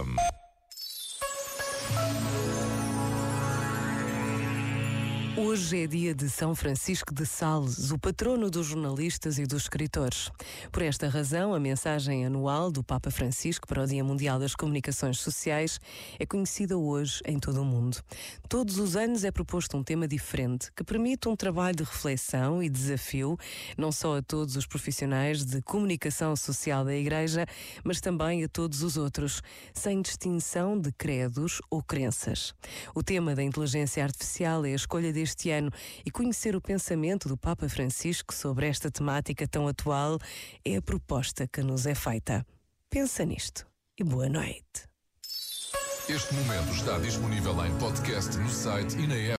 FM. Hoje é dia de São Francisco de Sales, o patrono dos jornalistas e dos escritores. Por esta razão, a mensagem anual do Papa Francisco para o Dia Mundial das Comunicações Sociais é conhecida hoje em todo o mundo. Todos os anos é proposto um tema diferente que permite um trabalho de reflexão e desafio, não só a todos os profissionais de comunicação social da Igreja, mas também a todos os outros, sem distinção de credos ou crenças. O tema da inteligência artificial é a escolha deste este ano e conhecer o pensamento do Papa Francisco sobre esta temática tão atual é a proposta que nos é feita. Pensa nisto e boa noite. Este momento está disponível em podcast no site e na app.